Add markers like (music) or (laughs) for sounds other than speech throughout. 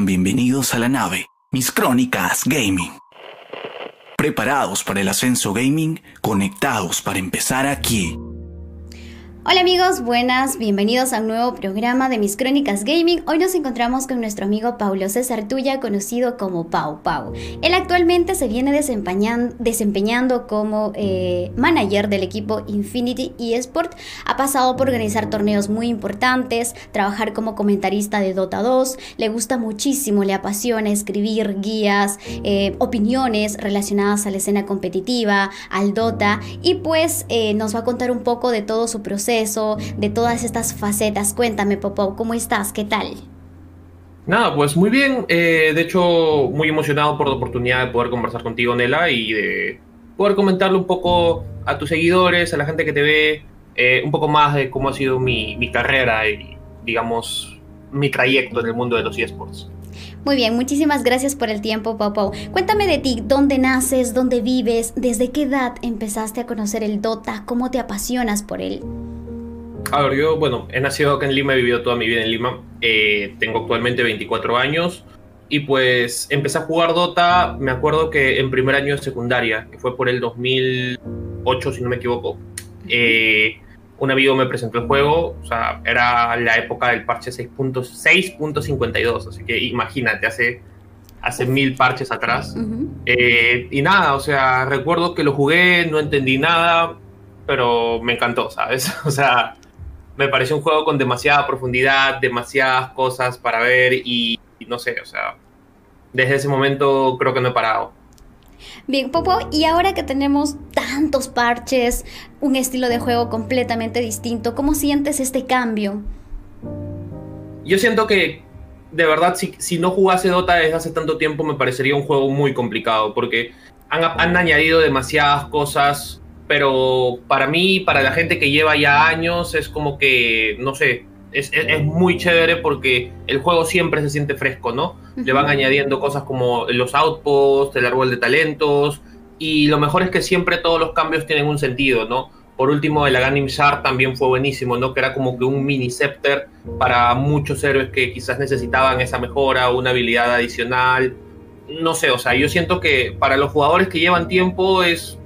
Bienvenidos a la nave, mis crónicas gaming. Preparados para el ascenso gaming, conectados para empezar aquí. Hola amigos, buenas, bienvenidos a un nuevo programa de Mis Crónicas Gaming. Hoy nos encontramos con nuestro amigo Paulo César Tuya, conocido como Pau Pau. Él actualmente se viene desempeñando, como eh, manager del equipo Infinity eSport. Ha pasado por organizar torneos muy importantes, trabajar como comentarista de Dota 2. Le gusta muchísimo, le apasiona escribir guías, eh, opiniones relacionadas a la escena competitiva, al Dota. Y pues eh, nos va a contar un poco de todo su proceso de todas estas facetas. Cuéntame, Popo, ¿cómo estás? ¿Qué tal? Nada, pues muy bien. Eh, de hecho, muy emocionado por la oportunidad de poder conversar contigo, Nela, y de poder comentarle un poco a tus seguidores, a la gente que te ve, eh, un poco más de cómo ha sido mi, mi carrera y, digamos, mi trayecto en el mundo de los eSports. Muy bien, muchísimas gracias por el tiempo, Pau Cuéntame de ti, dónde naces, dónde vives, desde qué edad empezaste a conocer el Dota, cómo te apasionas por él. A ver, yo, bueno, he nacido acá en Lima, he vivido toda mi vida en Lima. Eh, tengo actualmente 24 años. Y pues empecé a jugar Dota, me acuerdo que en primer año de secundaria, que fue por el 2008, si no me equivoco. Eh, un amigo me presentó el juego, o sea, era la época del parche 6.52, así que imagínate, hace, hace mil parches atrás. Eh, y nada, o sea, recuerdo que lo jugué, no entendí nada, pero me encantó, ¿sabes? (laughs) O sea, me pareció un juego con demasiada profundidad, demasiadas cosas para ver y, no sé, o sea, desde ese momento creo que no he parado. Bien, Popo, y ahora que tenemos tantos parches, un estilo de juego completamente distinto, ¿cómo sientes este cambio? Yo siento que, de verdad, si, si no jugase Dota desde hace tanto tiempo, me parecería un juego muy complicado, porque han, han añadido demasiadas cosas pero para mí, para la gente que lleva ya años, es como que, no sé, es, muy chévere porque el juego siempre se siente fresco, ¿no? Le van añadiendo cosas como los outposts, el árbol de talentos, y lo mejor es que siempre todos los cambios tienen un sentido, ¿no? Por último, el Aganim Shard también fue buenísimo, ¿no? Que era como que un mini scepter para muchos héroes que quizás necesitaban esa mejora, una habilidad adicional. No sé, o sea, yo siento que para los jugadores que llevan tiempo es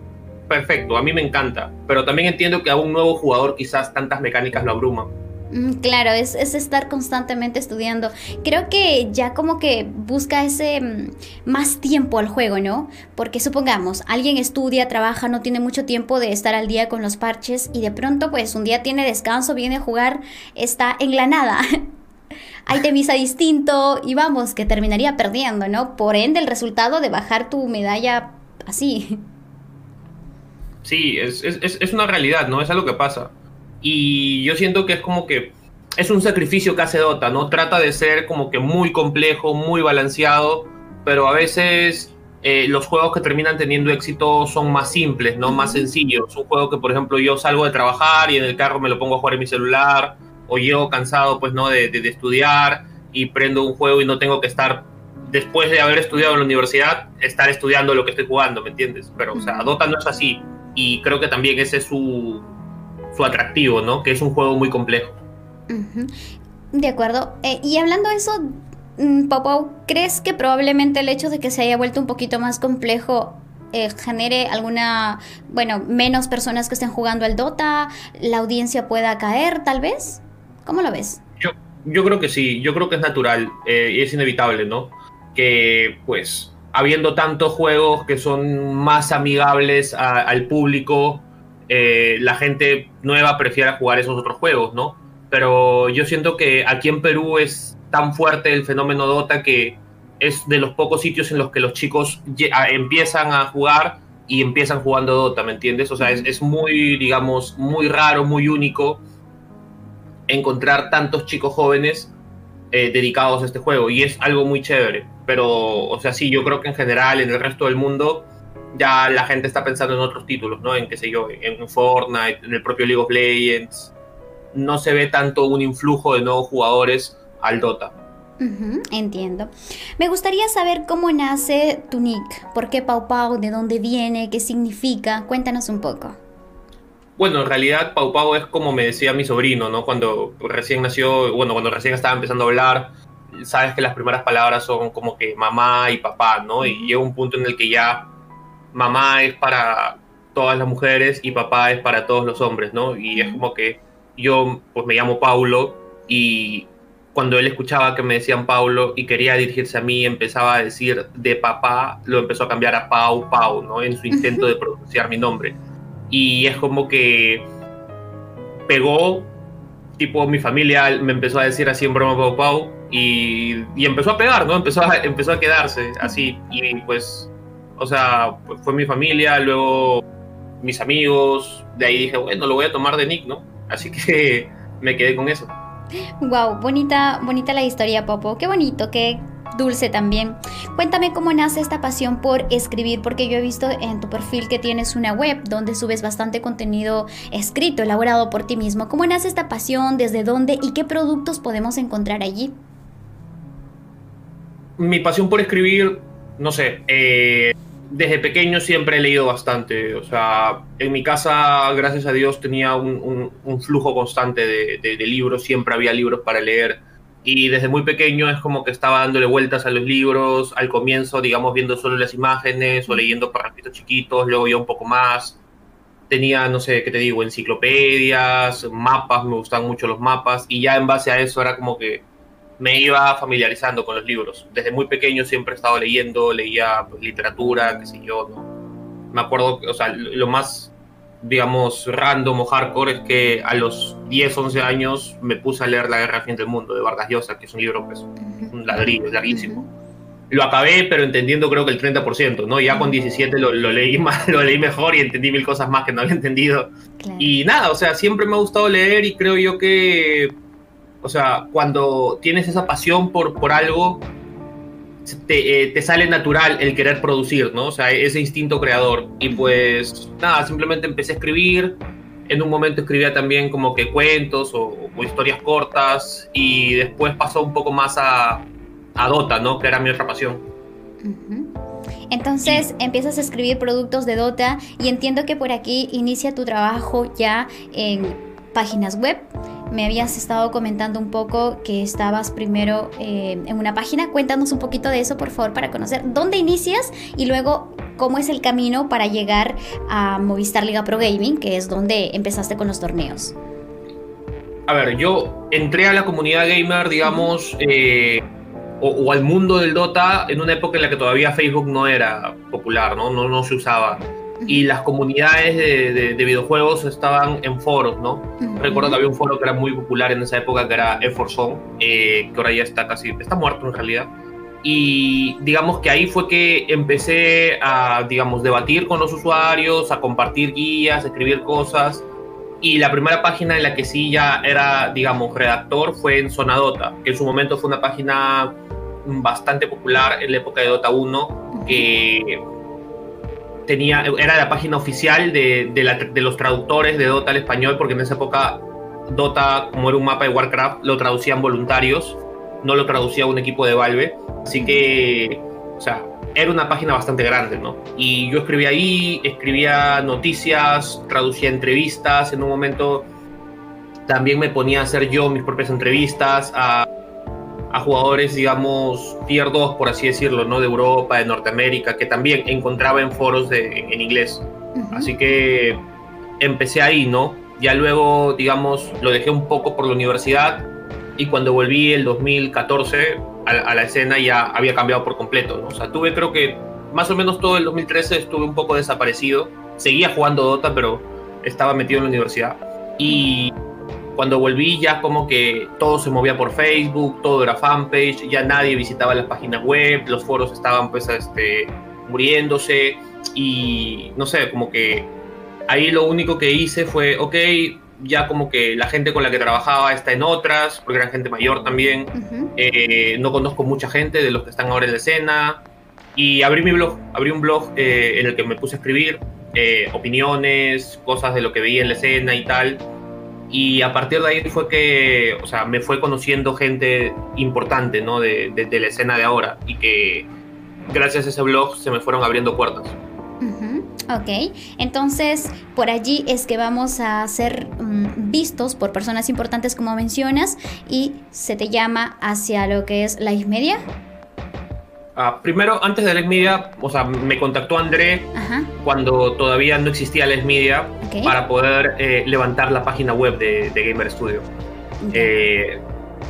perfecto, a mí me encanta, pero también entiendo que a un nuevo jugador quizás tantas mecánicas lo abruman. Mm, claro, es, estar constantemente estudiando. Creo que ya como que busca ese mm, más tiempo al juego, ¿no? Porque supongamos, alguien estudia, trabaja, no tiene mucho tiempo de estar al día con los parches y de pronto pues un día tiene descanso, viene a jugar, está en la nada. (laughs) Distinto y vamos, que terminaría perdiendo, ¿no? Por ende, el resultado de bajar tu medalla así. Sí, es, es, es, una realidad, ¿no? Es algo que pasa. Y yo siento que es como que es un sacrificio que hace Dota, ¿no? Trata de ser como que muy complejo, muy balanceado, pero a veces eh, los juegos que terminan teniendo éxito son más simples, ¿no? Más sencillos. Un juego que, por ejemplo, yo salgo de trabajar y en el carro me lo pongo a jugar en mi celular, o llego cansado, pues, ¿no? De, de, de estudiar y prendo un juego y no tengo que estar después de haber estudiado en la universidad, estar estudiando lo que estoy jugando, ¿me entiendes? Pero, o sea, Dota no es así y creo que también ese es su, su atractivo, ¿no? Que es un juego muy complejo. De acuerdo. Eh, y hablando de eso, mm, Popo, ¿crees que probablemente el hecho de que se haya vuelto un poquito más complejo eh, genere alguna, bueno, menos personas que estén jugando al Dota, la audiencia pueda caer, tal vez? ¿Cómo lo ves? Yo, yo creo que sí, yo creo que es natural eh, y es inevitable, ¿no? Que pues habiendo tantos juegos que son más amigables al público, eh, la gente nueva prefiere jugar esos otros juegos, ¿no? Pero yo siento que aquí en Perú es tan fuerte el fenómeno Dota que es de los pocos sitios en los que los chicos empiezan a jugar y empiezan jugando Dota, ¿me entiendes? O sea, es, muy, digamos, muy raro, muy único encontrar tantos chicos jóvenes eh, dedicados a este juego y es algo muy chévere. Pero, o sea, sí, yo creo que en general, en el resto del mundo, ya la gente está pensando en otros títulos, ¿no? En, qué sé yo, en Fortnite, en el propio League of Legends. No se ve tanto un influjo de nuevos jugadores al Dota. entiendo. Me gustaría saber cómo nace tu nick. ¿Por qué Pau Pau? ¿De dónde viene? ¿Qué significa? Cuéntanos un poco. Bueno, en realidad Pau Pau es como me decía mi sobrino, ¿no? Cuando recién nació, bueno, cuando recién estaba empezando a hablar, sabes que las primeras palabras son como que mamá y papá, ¿no? Y llega un punto en el que ya mamá es para todas las mujeres y papá es para todos los hombres, ¿no? Y es como que yo pues me llamo Paulo y cuando él escuchaba que me decían Paulo y quería dirigirse a mí, empezaba a decir de papá, lo empezó a cambiar a Pau, Pau, ¿no? En su intento de (laughs) pronunciar mi nombre. Y es como que pegó, tipo mi familia me empezó a decir así en broma Pau, Pau, y, y empezó a pegar, ¿no? Empezó a, empezó a quedarse así. Y pues, o sea, pues fue mi familia, luego mis amigos, de ahí dije, bueno, lo voy a tomar de Nick, ¿no? Así que (laughs) me quedé con eso. Wow, bonita, bonita la historia, Popo. Qué bonito, qué dulce también. Cuéntame cómo nace esta pasión por escribir, porque yo he visto en tu perfil que tienes una web donde subes bastante contenido escrito, elaborado por ti mismo. ¿Cómo nace esta pasión? ¿Desde dónde? ¿Y qué productos podemos encontrar allí? Mi pasión por escribir, no sé, eh, desde pequeño siempre he leído bastante. O sea, en mi casa, gracias a Dios, tenía un, flujo constante de, libros, siempre había libros para leer. Y desde muy pequeño es como que estaba dándole vueltas a los libros, al comienzo, digamos, viendo solo las imágenes o leyendo parrafitos chiquitos, luego ya un poco más. Tenía, no sé, ¿qué te digo? Enciclopedias, mapas, me gustaban mucho los mapas, y ya en base a eso era como que me iba familiarizando con los libros. Desde muy pequeño siempre he estado leyendo, leía pues, literatura, qué sé yo, ¿no? Me acuerdo, o sea, lo más, digamos, random o hardcore es que a los 10, 11 años me puse a leer La Guerra Fin del Mundo de Vargas Llosa, que es un libro, pues, un ladrillo, larguísimo. Lo acabé, pero entendiendo creo que el 30%, ¿no? Ya con 17 lo, leí, más, (laughs) lo leí mejor y entendí mil cosas más que no había entendido. Y nada, o sea, siempre me ha gustado leer y creo yo que o sea, cuando tienes esa pasión por, por algo, te, eh, te, sale natural el querer producir, ¿no? O sea, ese instinto creador. Y pues nada, simplemente empecé a escribir. En un momento escribía también como que cuentos o, historias cortas. Y después pasó un poco más a, a Dota, ¿no? Que era mi otra pasión. Entonces empiezas a escribir productos de Dota y entiendo que por aquí inicia tu trabajo ya en páginas web me habías estado comentando un poco que estabas primero eh, en una página. Cuéntanos un poquito de eso, por favor, para conocer dónde inicias y luego cómo es el camino para llegar a Movistar Liga Pro Gaming, que es donde empezaste con los torneos. A ver, yo entré a la comunidad gamer, digamos, eh, o, al mundo del Dota en una época en la que todavía Facebook no era popular, ¿no? No, no se usaba y las comunidades de, videojuegos estaban en foros, ¿no? Recuerdo que había un foro que era muy popular en esa época, que era Efforzone, eh, que ahora ya está casi, está muerto en realidad. Y digamos que ahí fue que empecé a, digamos, debatir con los usuarios, a compartir guías, a escribir cosas. Y la primera página en la que sí ya era, digamos, redactor fue en Zona Dota, que en su momento fue una página bastante popular en la época de Dota 1, que era la página oficial de, de, los traductores de Dota al español, porque en esa época Dota, como era un mapa de Warcraft, lo traducían voluntarios, no lo traducía un equipo de Valve. Así que, o sea, era una página bastante grande, ¿no? Y yo escribía ahí, escribía noticias, traducía entrevistas, en un momento también me ponía a hacer yo mis propias entrevistas a a jugadores, digamos, tier 2, por así decirlo, ¿no? De Europa, de Norteamérica, que también encontraba en foros de, en, inglés. Así que empecé ahí, ¿no? Ya luego, digamos, lo dejé un poco por la universidad y cuando volví el 2014 a, la escena ya había cambiado por completo, ¿no? O sea, tuve creo que más o menos todo el 2013 estuve un poco desaparecido. Seguía jugando Dota, pero estaba metido en la universidad. Y cuando volví ya como que todo se movía por Facebook, todo era fanpage, ya nadie visitaba las páginas web, los foros estaban pues este, muriéndose y no sé, como que ahí lo único que hice fue, ok, ya como que la gente con la que trabajaba está en otras, porque era gente mayor también, eh, no conozco mucha gente de los que están ahora en la escena y abrí mi blog, abrí un blog eh, en el que me puse a escribir eh, opiniones, cosas de lo que veía en la escena y tal y a partir de ahí fue que, o sea, me fue conociendo gente importante, ¿no? De, de, la escena de ahora y que gracias a ese blog se me fueron abriendo puertas. Ok, entonces por allí es que vamos a ser mm, vistos por personas importantes como mencionas y se te llama hacia lo que es la Media. Ah, primero, antes de la Media, o sea, me contactó André cuando todavía no existía la Media para poder eh, levantar la página web de, Gamer Studio. Eh,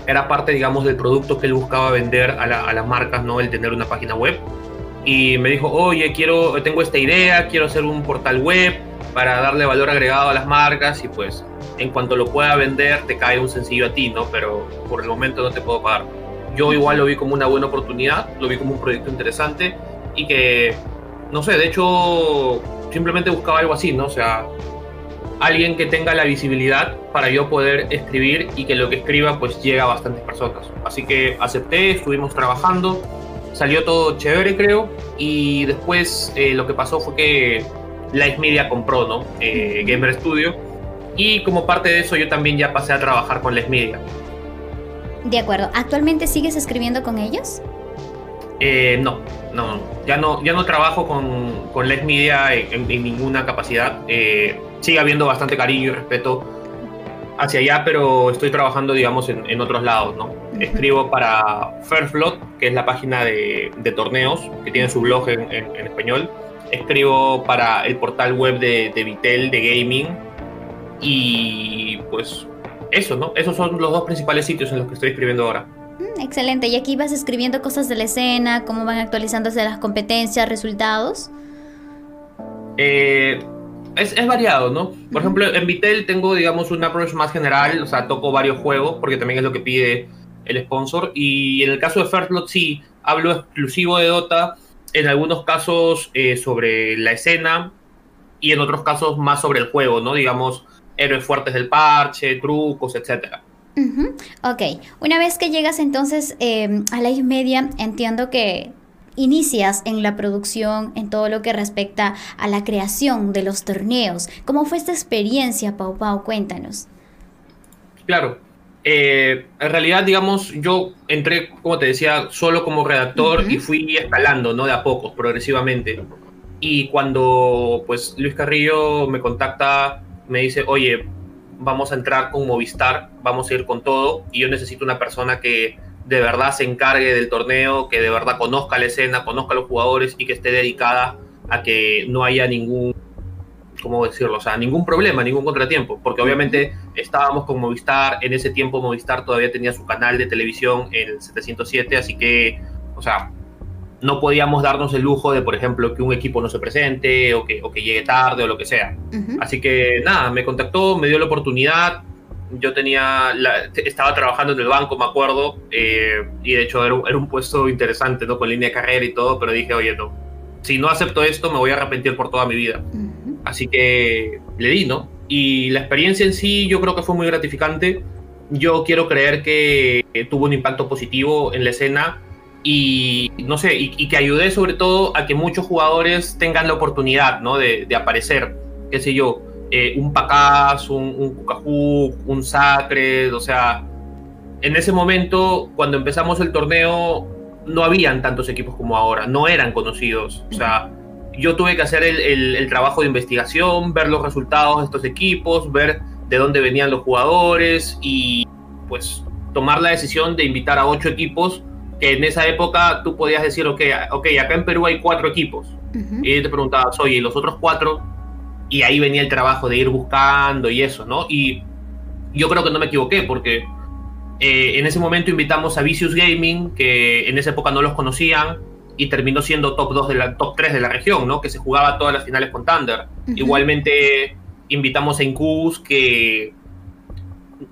era parte, digamos, del producto que él buscaba vender a, a las marcas, ¿no? El tener una página web y me dijo, oye, quiero, tengo esta idea, quiero hacer un portal web para darle valor agregado a las marcas y pues en cuanto lo pueda vender te cae un sencillo a ti, ¿no? Pero por el momento no te puedo pagar. Yo igual lo vi como una buena oportunidad, lo vi como un proyecto interesante y que, no sé, de hecho simplemente buscaba algo así, ¿no? O sea, alguien que tenga la visibilidad para yo poder escribir y que lo que escriba pues llegue a bastantes personas. Así que acepté, estuvimos trabajando salió todo chévere, creo. Y después eh, lo que pasó fue que Light Media compró, ¿no? Eh, Gamer Studio. Y como parte de eso, yo también ya pasé a trabajar con Light Media. De acuerdo. ¿Actualmente sigues escribiendo con ellos? Eh, no, no, ya no, ya no trabajo con, con Media en, ninguna capacidad. sigue habiendo bastante cariño y respeto hacia allá, pero estoy trabajando, digamos, en, otros lados, ¿no? Escribo para Fairflot, que es la página de, torneos, que tiene su blog en, español. Escribo para el portal web de, de, Vitel, de gaming. Y pues eso, ¿no? Esos son los dos principales sitios en los que estoy escribiendo ahora. Mm, excelente. ¿Y aquí vas escribiendo cosas de la escena? ¿Cómo van actualizándose las competencias, resultados? Eh, es, es, variado, ¿no? Por ejemplo, en Vitel tengo, digamos, un approach más general, o sea, toco varios juegos, porque también es lo que pide el sponsor. Y en el caso de Fairplot, sí, hablo exclusivo de Dota, en algunos casos eh, sobre la escena, y en otros casos más sobre el juego, ¿no? Digamos, héroes fuertes del parche, trucos, etcétera. Ok, una vez que llegas entonces eh, a la media, entiendo que inicias en la producción, en todo lo que respecta a la creación de los torneos. ¿Cómo fue esta experiencia, Pau Pau? Cuéntanos. Claro. Eh, en realidad, digamos, yo entré, como te decía, solo como redactor y fui escalando, ¿no? De a poco, progresivamente. Y cuando, pues, Luis Carrillo me contacta, me dice, oye, vamos a entrar con Movistar, vamos a ir con todo, y yo necesito una persona que de verdad se encargue del torneo, que de verdad conozca la escena, conozca los jugadores y que esté dedicada a que no haya ningún, ¿cómo decirlo? O sea, ningún problema, ningún contratiempo, porque obviamente estábamos con Movistar, en ese tiempo Movistar todavía tenía su canal de televisión el 707, así que, o sea, no podíamos darnos el lujo de, por ejemplo, que un equipo no se presente o que, o que llegue tarde o lo que sea. Así que nada, me contactó, me dio la oportunidad, yo tenía, estaba trabajando en el banco, me acuerdo, eh, y de hecho era un, puesto interesante, ¿no? Con línea de carrera y todo, pero dije, oye, no, si no acepto esto, me voy a arrepentir por toda mi vida. Así que le di, ¿no? Y la experiencia en sí yo creo que fue muy gratificante. Yo quiero creer que tuvo un impacto positivo en la escena y, no sé, y, que ayudé sobre todo a que muchos jugadores tengan la oportunidad, ¿no? De, aparecer, qué sé yo eh, un Pacaz, un, un un Sacred, o sea, en ese momento, cuando empezamos el torneo, no habían tantos equipos como ahora, no eran conocidos, o sea, yo tuve que hacer el, trabajo de investigación, ver los resultados de estos equipos, ver de dónde venían los jugadores y pues tomar la decisión de invitar a ocho equipos que en esa época tú podías decir, ok, okay acá en Perú hay cuatro equipos. Y te preguntabas, oye, ¿y los otros cuatro y ahí venía el trabajo de ir buscando y eso, ¿no? Y yo creo que no me equivoqué porque eh, en ese momento invitamos a Vicious Gaming, que en esa época no los conocían y terminó siendo top 2 de la top 3 de la región, ¿no? Que se jugaba todas las finales con Thunder. Igualmente invitamos a Incubus que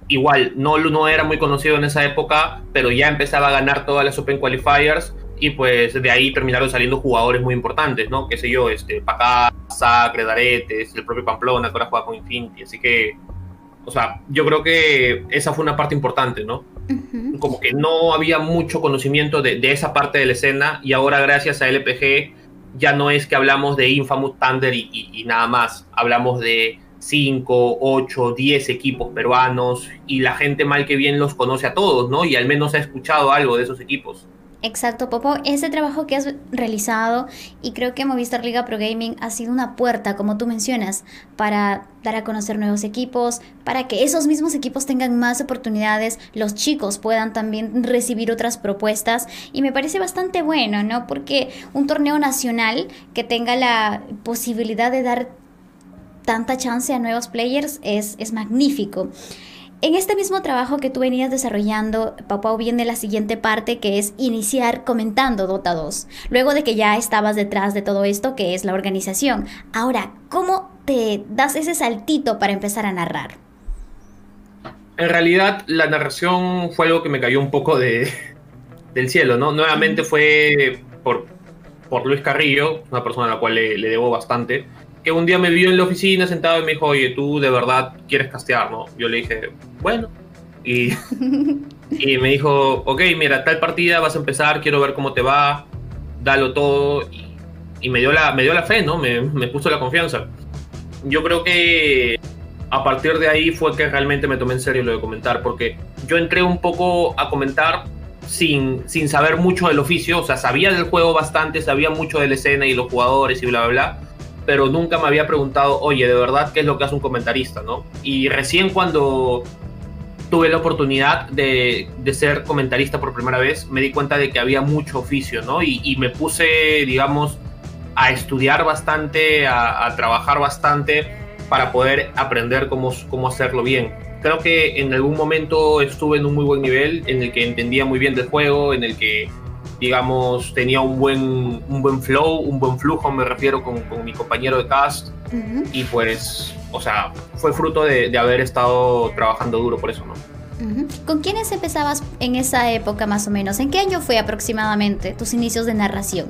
igual no, no era muy conocido en esa época, pero ya empezaba a ganar todas las Open Qualifiers y pues de ahí terminaron saliendo jugadores muy importantes, ¿no? Qué sé yo, este, Pacá, Sacre, Daretes, el propio Pamplona, que ahora juega con Infinity, así que, o sea, yo creo que esa fue una parte importante, ¿no? Como que no había mucho conocimiento de, esa parte de la escena y ahora gracias a LPG ya no es que hablamos de Infamous Thunder y, y nada más, hablamos de 5, 8, 10 equipos peruanos y la gente mal que bien los conoce a todos, ¿no? Y al menos ha escuchado algo de esos equipos. Exacto, Popo. Ese trabajo que has realizado y creo que Movistar Liga Pro Gaming ha sido una puerta, como tú mencionas, para dar a conocer nuevos equipos, para que esos mismos equipos tengan más oportunidades, los chicos puedan también recibir otras propuestas y me parece bastante bueno, ¿no? Porque un torneo nacional que tenga la posibilidad de dar tanta chance a nuevos players es, es magnífico. En este mismo trabajo que tú venías desarrollando, Pau viene la siguiente parte que es iniciar comentando Dota 2. Luego de que ya estabas detrás de todo esto, que es la organización. Ahora, ¿cómo te das ese saltito para empezar a narrar? En realidad, la narración fue algo que me cayó un poco de, del cielo, ¿no? Nuevamente fue por, por Luis Carrillo, una persona a la cual le debo bastante que un día me vio en la oficina sentado y me dijo, oye, tú de verdad quieres castear, ¿no? Yo le dije, bueno. Y, (laughs) y me dijo, ok, mira, tal partida vas a empezar, quiero ver cómo te va, dalo todo. Y, y me, dio la, me dio la fe, ¿no? Me, me puso la confianza. Yo creo que a partir de ahí fue que realmente me tomé en serio lo de comentar, porque yo entré un poco a comentar sin, sin saber mucho del oficio, o sea, sabía del juego bastante, sabía mucho de la escena y los jugadores y bla, bla, bla, pero nunca me había preguntado, oye, de verdad, ¿qué es lo que hace un comentarista? ¿no? Y recién cuando tuve la oportunidad de, de, ser comentarista por primera vez, me di cuenta de que había mucho oficio, ¿no? Y, me puse, digamos, a estudiar bastante, a, a, trabajar bastante para poder aprender cómo, cómo hacerlo bien. Creo que en algún momento estuve en un muy buen nivel, en el que entendía muy bien del juego, en el que digamos, tenía un buen, un buen flow, un buen flujo, me refiero con, con mi compañero de cast. Y pues, o sea, fue fruto de, de, haber estado trabajando duro por eso, ¿no? ¿Con quiénes empezabas en esa época más o menos? ¿En qué año fue aproximadamente tus inicios de narración?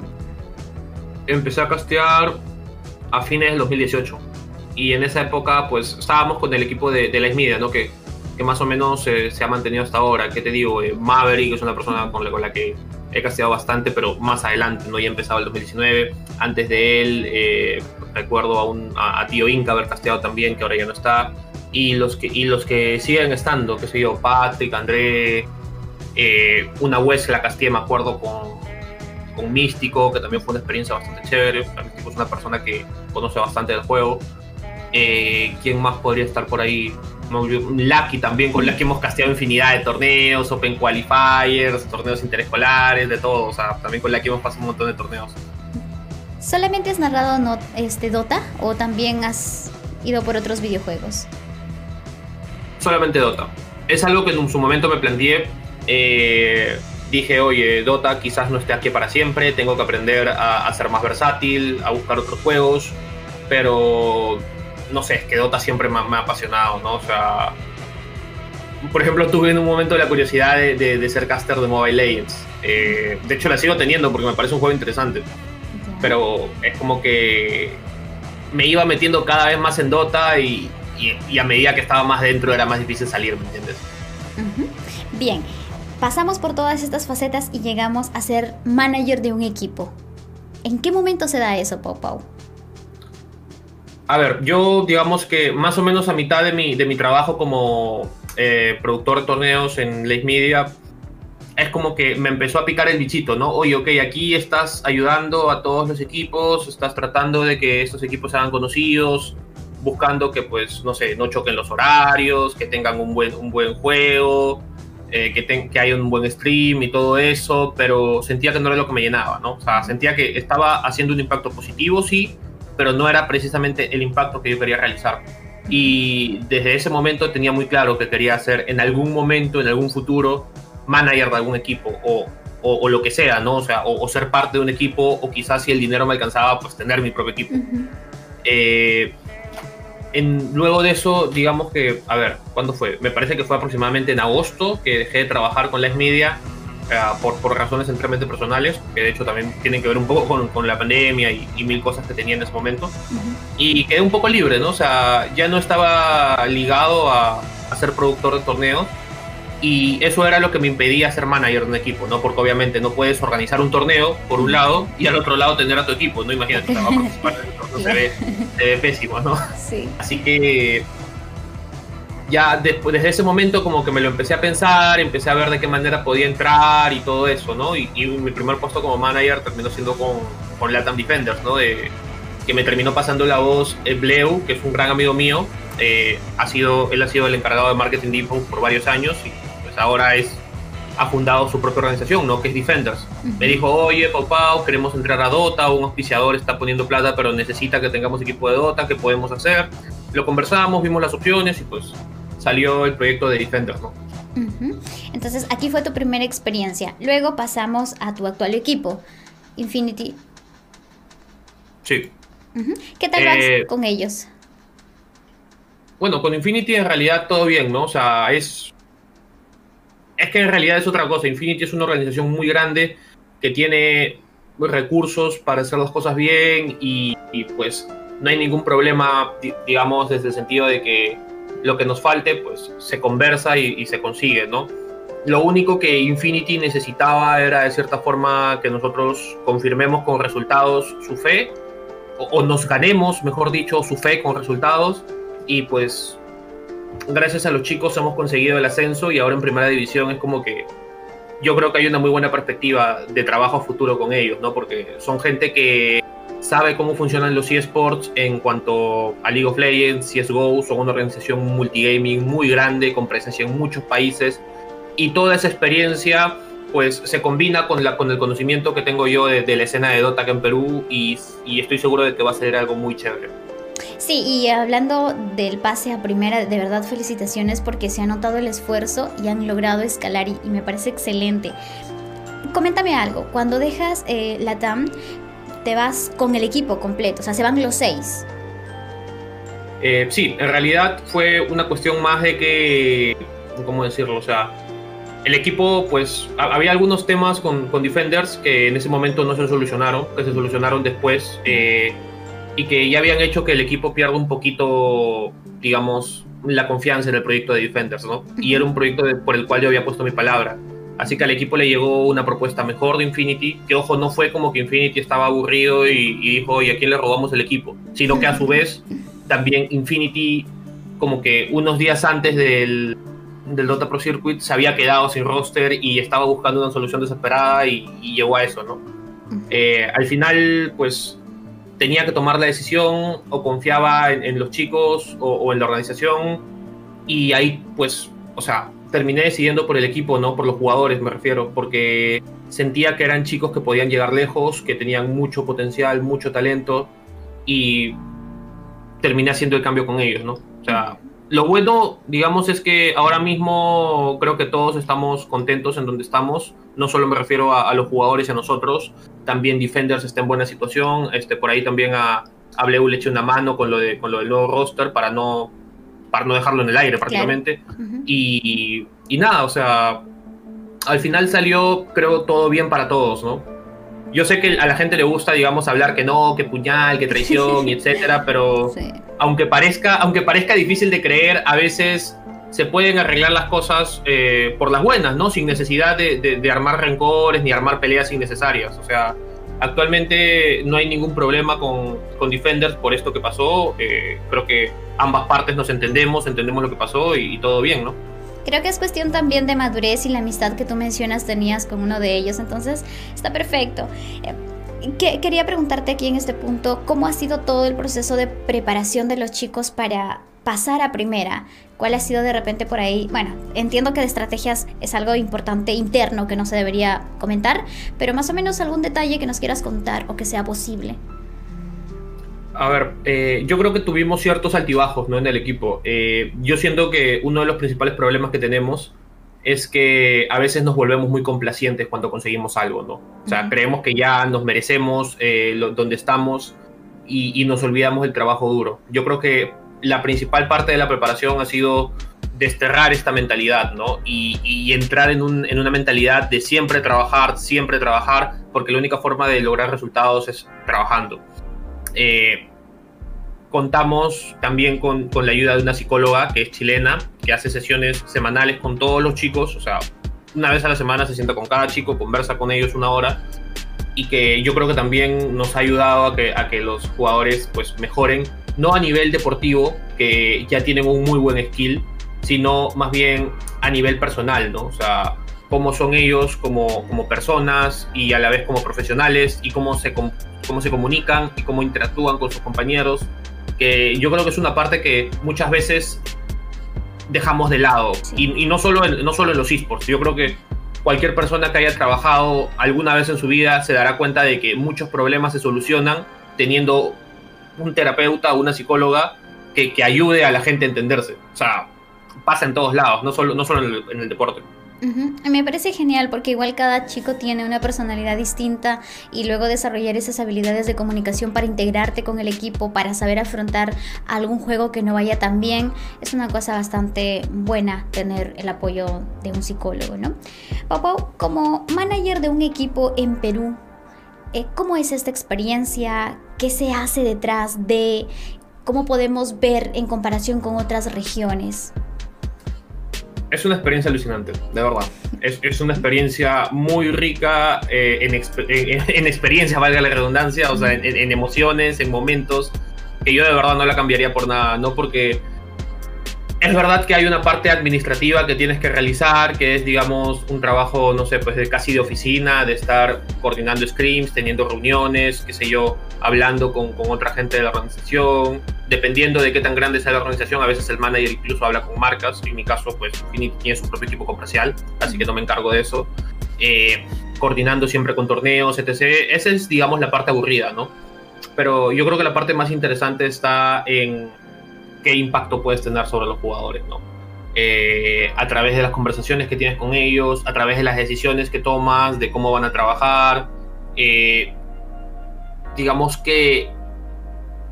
Empecé a castear a fines del 2018. Y en esa época, pues, estábamos con el equipo de, de la Media, ¿no? Que, que más o menos eh, se ha mantenido hasta ahora. ¿Qué te digo? Eh, Maverick es una persona con la, con la que he casteado bastante, pero más adelante, ¿no? Ya empezaba el 2019. Antes de él, eh, recuerdo a, a, Tío Inca haber casteado también, que ahora ya no está. Y los que, y los que siguen estando, que sé yo, Patrick, André, eh, una West la casteé, me acuerdo, con, con Místico, que también fue una experiencia bastante chévere. Místico es una persona que conoce bastante del juego. Eh, ¿Quién más podría estar por ahí? Lucky también, con Lucky hemos casteado infinidad de torneos, Open Qualifiers, torneos interescolares, de todo. O sea, también con Lucky hemos pasado un montón de torneos. ¿Solamente has narrado no, este, Dota o también has ido por otros videojuegos? Solamente Dota. Es algo que en su momento me planteé. Eh, dije, oye, Dota quizás no esté aquí para siempre, tengo que aprender a, a ser más versátil, a buscar otros juegos, pero no sé, es que Dota siempre me, ha apasionado, ¿no? O sea, por ejemplo, tuve en un momento la curiosidad de, de, de ser caster de Mobile Legends. Eh, de hecho, la sigo teniendo porque me parece un juego interesante. Pero es como que me iba metiendo cada vez más en Dota y, y, y, a medida que estaba más dentro era más difícil salir, ¿me entiendes? Uh -huh. Bien, pasamos por todas estas facetas y llegamos a ser manager de un equipo. ¿En qué momento se da eso, Pau Pau? A ver, yo digamos que más o menos a mitad de mi, de mi trabajo como eh, productor de torneos en Lake Media, es como que me empezó a picar el bichito, ¿no? Oye, ok, aquí estás ayudando a todos los equipos, estás tratando de que estos equipos sean conocidos, buscando que, pues, no sé, no choquen los horarios, que tengan un buen, un buen juego, eh, que, ten, que haya un buen stream y todo eso, pero sentía que no era lo que me llenaba, ¿no? O sea, sentía que estaba haciendo un impacto positivo, sí, pero no era precisamente el impacto que yo quería realizar. Y desde ese momento tenía muy claro que quería ser en algún momento, en algún futuro, manager de algún equipo o, o, o lo que sea, ¿no? O sea, o, o, ser parte de un equipo o quizás si el dinero me alcanzaba, pues tener mi propio equipo. Uh -huh. eh, en, luego de eso, digamos que, a ver, ¿cuándo fue? Me parece que fue aproximadamente en agosto que dejé de trabajar con las media Uh, por, por, razones enteramente personales, que de hecho también tienen que ver un poco con, con la pandemia y, y, mil cosas que tenía en ese momento. Uh -huh. Y quedé un poco libre, ¿no? O sea, ya no estaba ligado a, a, ser productor de torneos. Y eso era lo que me impedía ser manager de un equipo, ¿no? Porque obviamente no puedes organizar un torneo por un lado y al otro lado tener a tu equipo, ¿no? Imagínate, (laughs) estaba participando en el torneo, se ve, se ve pésimo, ¿no? Sí. Así que ya después, desde ese momento como que me lo empecé a pensar, empecé a ver de qué manera podía entrar y todo eso, ¿no? Y, mi primer puesto como manager terminó siendo con, con Latam Defenders, ¿no? De, que me terminó pasando la voz eh, Bleu, que es un gran amigo mío. Eh, ha sido, él ha sido el encargado de marketing de por varios años y pues ahora es ha fundado su propia organización, ¿no? Que es Defenders. Me dijo, oye, Pau, queremos entrar a Dota, un auspiciador está poniendo plata, pero necesita que tengamos equipo de Dota, ¿qué podemos hacer? Lo conversamos, vimos las opciones y pues salió el proyecto de Defenders, ¿no? Entonces, aquí fue tu primera experiencia. Luego pasamos a tu actual equipo, Infinity. Sí. ¿Qué tal vas eh, con ellos? Bueno, con Infinity en realidad todo bien, ¿no? O sea, es es que en realidad es otra cosa. Infinity es una organización muy grande que tiene recursos para hacer las cosas bien y, pues no hay ningún problema, digamos, desde el sentido de que lo que nos falte, pues se conversa y, se consigue, ¿no? Lo único que Infinity necesitaba era de cierta forma que nosotros confirmemos con resultados su fe, o, nos ganemos, mejor dicho, su fe con resultados, y pues gracias a los chicos hemos conseguido el ascenso y ahora en primera división es como que yo creo que hay una muy buena perspectiva de trabajo futuro con ellos, ¿no? Porque son gente que sabe cómo funcionan los eSports en cuanto a League of Legends, CSGO, son una organización multigaming muy grande, con presencia en muchos países, y toda esa experiencia pues se combina con, la, con el conocimiento que tengo yo de, la escena de Dota acá en Perú y, estoy seguro de que va a ser algo muy chévere. Sí, y hablando del pase a primera, de verdad felicitaciones porque se ha notado el esfuerzo y han logrado escalar y, me parece excelente. Coméntame algo, cuando dejas eh, la TAM, te vas con el equipo completo, o sea, se van los seis. Eh, sí, en realidad fue una cuestión más de que, ¿cómo decirlo? O sea, el equipo, pues, había algunos temas con, con Defenders que en ese momento no se solucionaron, que se solucionaron después. Eh, y que ya habían hecho que el equipo pierda un poquito, digamos, la confianza en el proyecto de Defenders, ¿no? Y era un proyecto por el cual yo había puesto mi palabra. Así que al equipo le llegó una propuesta mejor de Infinity, que ojo, no fue como que Infinity estaba aburrido y, dijo, ¿y a quién le robamos el equipo? Sino que a su vez también Infinity, como que unos días antes del, del Dota Pro Circuit, se había quedado sin roster y estaba buscando una solución desesperada y, llegó a eso, ¿no? Eh, al final, pues tenía que tomar la decisión o confiaba en, los chicos o, en la organización y ahí pues, o sea, terminé decidiendo por el equipo, no por los jugadores me refiero, porque sentía que eran chicos que podían llegar lejos, que tenían mucho potencial, mucho talento y terminé haciendo el cambio con ellos, ¿no? O sea, lo bueno, digamos, es que ahora mismo creo que todos estamos contentos en donde estamos. No solo me refiero a, los jugadores y a nosotros, también Defenders está en buena situación. Este, por ahí también a, a Bleu le eché una mano con lo, de, con lo del nuevo roster para no, para no dejarlo en el aire prácticamente. y, y nada, o sea, al final salió, creo, todo bien para todos, ¿no? yo sé que a la gente le gusta, digamos, hablar que no, que puñal, que traición, y (laughs) etcétera, pero aunque, parezca, aunque parezca difícil de creer, a veces se pueden arreglar las cosas eh, por las buenas, ¿no? Sin necesidad de, armar rencores ni armar peleas innecesarias. O sea, actualmente no hay ningún problema con, con Defenders por esto que pasó. Eh, creo que ambas partes nos entendemos, entendemos lo que pasó y todo bien, ¿no? Creo que es cuestión también de madurez y la amistad que tú mencionas tenías con uno de ellos, entonces está perfecto. Eh, quería preguntarte aquí en este punto, ¿cómo ha sido todo el proceso de preparación de los chicos para pasar a primera? ¿Cuál ha sido de repente por ahí? Bueno, entiendo que de estrategias es algo importante interno que no se debería comentar, pero más o menos algún detalle que nos quieras contar o que sea posible. A ver, eh, yo creo que tuvimos ciertos altibajos ¿no? en el equipo. Eh, yo siento que uno de los principales problemas que tenemos es que a veces nos volvemos muy complacientes cuando conseguimos algo, ¿no? O sea, creemos que ya nos merecemos eh, donde estamos y, nos olvidamos del trabajo duro. Yo creo que la principal parte de la preparación ha sido desterrar esta mentalidad, ¿no? Y, entrar en, una mentalidad de siempre trabajar, siempre trabajar, porque la única forma de lograr resultados es trabajando. Eh, contamos también con, la ayuda de una psicóloga que es chilena, que hace sesiones semanales con todos los chicos, o sea, una vez a la semana se sienta con cada chico, conversa con ellos una hora y que yo creo que también nos ha ayudado a que, a que los jugadores pues mejoren, no a nivel deportivo, que ya tienen un muy buen skill, sino más bien a nivel personal, ¿no? O sea, cómo son ellos como, como personas y a la vez como profesionales y cómo se, cómo se comunican y cómo interactúan con sus compañeros, que yo creo que es una parte que muchas veces dejamos de lado. Y, no, solo en, no solo en los esports, yo creo que cualquier persona que haya trabajado alguna vez en su vida se dará cuenta de que muchos problemas se solucionan teniendo un terapeuta una psicóloga que, que, ayude a la gente a entenderse. O sea, pasa en todos lados, no solo, no solo en el deporte. Me parece genial porque igual cada chico tiene una personalidad distinta y luego desarrollar esas habilidades de comunicación para integrarte con el equipo, para saber afrontar algún juego que no vaya tan bien, es una cosa bastante buena tener el apoyo de un psicólogo, ¿no? Pau, como manager de un equipo en Perú, eh, ¿cómo es esta experiencia? ¿Qué se hace detrás de? ¿Cómo podemos ver en comparación con otras regiones? es una experiencia alucinante, de verdad. Es, una experiencia muy rica eh, en, en, experiencia, valga la redundancia, o sea, en, emociones, en momentos, que yo de verdad no la cambiaría por nada, no porque es verdad que hay una parte administrativa que tienes que realizar, que es, digamos, un trabajo, no sé, pues de casi de oficina, de estar coordinando scrims, teniendo reuniones, qué sé yo, hablando con, con, otra gente de la organización. Dependiendo de qué tan grande sea la organización, a veces el manager incluso habla con marcas. En mi caso, pues Infinity tiene su propio equipo comercial, así que no me encargo de eso. Eh, coordinando siempre con torneos, etc. Esa es, digamos, la parte aburrida, ¿no? Pero yo creo que la parte más interesante está en qué impacto puedes tener sobre los jugadores, ¿no? Eh, a través de las conversaciones que tienes con ellos, a través de las decisiones que tomas, de cómo van a trabajar. Eh, digamos que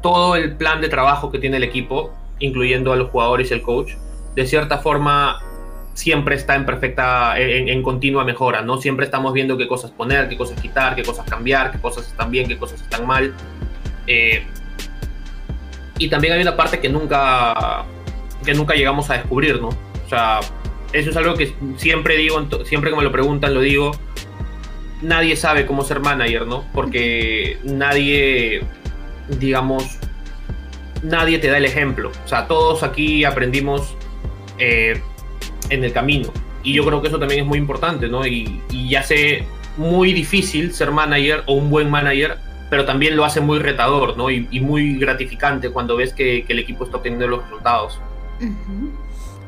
todo el plan de trabajo que tiene el equipo, incluyendo a los jugadores y el coach, de cierta forma siempre está en perfecta, en, continua mejora, ¿no? Siempre estamos viendo qué cosas poner, qué cosas quitar, qué cosas cambiar, qué cosas están bien, qué cosas están mal. Eh, y también hay una parte que nunca, que nunca llegamos a descubrir, ¿no? O sea, eso es algo que siempre digo, siempre que me lo preguntan, lo digo. Nadie sabe cómo ser manager, ¿no? Porque nadie, digamos, nadie te da el ejemplo. O sea, todos aquí aprendimos eh, en el camino. Y yo creo que eso también es muy importante, ¿no? Y, y ya sé muy difícil ser manager o un buen manager pero también lo hace muy retador ¿no? y, muy gratificante cuando ves que, el equipo está obteniendo los resultados.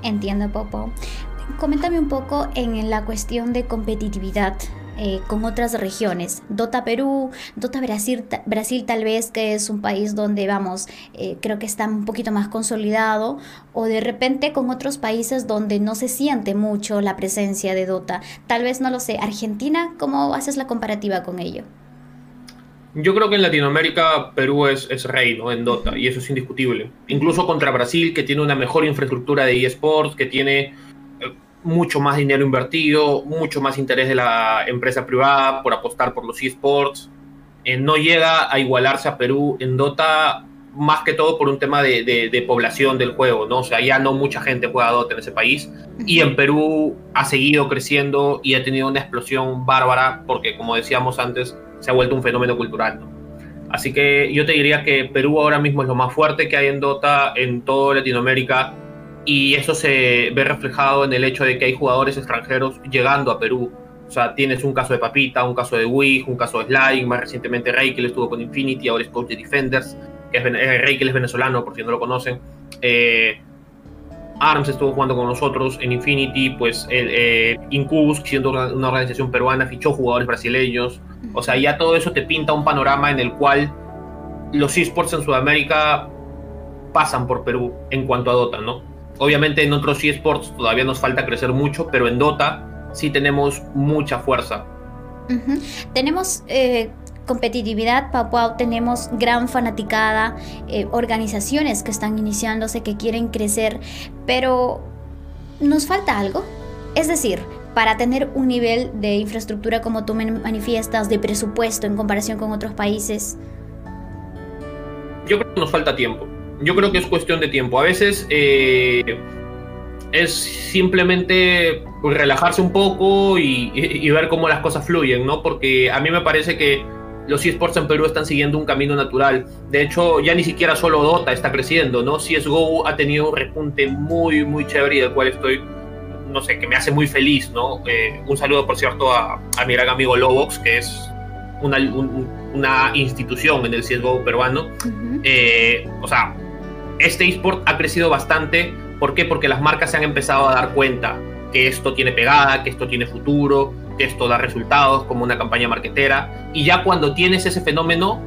Entiendo, Popo. Coméntame un poco en la cuestión de competitividad. Eh, con otras regiones. Dota Perú, Dota Brasil, Brasil tal vez que es un país donde vamos, eh, creo que está un poquito más consolidado, o de repente con otros países donde no se siente mucho la presencia de Dota. Tal vez no lo sé. Argentina, ¿cómo haces la comparativa con ello? Yo creo que en Latinoamérica Perú es, es rey ¿no? en Dota y eso es indiscutible. Incluso contra Brasil, que tiene una mejor infraestructura de eSports, que tiene eh, mucho más dinero invertido, mucho más interés de la empresa privada por apostar por los eSports. Eh, no llega a igualarse a Perú en Dota más que todo por un tema de, de, población del juego, ¿no? O sea, ya no mucha gente juega Dota en ese país y en Perú ha seguido creciendo y ha tenido una explosión bárbara porque, como decíamos antes, se ha vuelto un fenómeno cultural. Así que yo te diría que Perú ahora mismo es lo más fuerte que hay en Dota en toda Latinoamérica y eso se ve reflejado en el hecho de que hay jugadores extranjeros llegando a Perú. O sea, tienes un caso de Papita, un caso de Wig, un caso de Slide, más recientemente Rey, estuvo con Infinity, ahora es coach de Defenders, que es, eh, venezolano, por si no lo conocen. Eh, ARMS estuvo jugando con nosotros en Infinity, pues el, eh, Incubus, siendo una organización peruana, fichó jugadores brasileños. O sea, ya todo eso te pinta un panorama en el cual los esports en Sudamérica pasan por Perú en cuanto a Dota, ¿no? Obviamente en otros esports todavía nos falta crecer mucho, pero en Dota sí tenemos mucha fuerza. Tenemos eh, competitividad, Papua, tenemos gran fanaticada, eh, organizaciones que están iniciándose, que quieren crecer, pero ¿nos falta algo? Es decir, para tener un nivel de infraestructura como tú manifiestas, de presupuesto en comparación con otros países? Yo creo que nos falta tiempo. Yo creo que es cuestión de tiempo. A veces eh, es simplemente relajarse un poco y, y, ver cómo las cosas fluyen, ¿no? Porque a mí me parece que los esports en Perú están siguiendo un camino natural. De hecho, ya ni siquiera solo Dota está creciendo, ¿no? CSGO ha tenido un repunte muy, muy chévere y del cual estoy, no sé, que me hace muy feliz, ¿no? Eh, un saludo, por cierto, a, a, mi gran amigo Lobox, que es una, una institución en el CSGO peruano. eh, o sea, este esport ha crecido bastante. ¿Por qué? Porque las marcas se han empezado a dar cuenta que esto tiene pegada, que esto tiene futuro, que esto da resultados como una campaña marketera. Y ya cuando tienes ese fenómeno,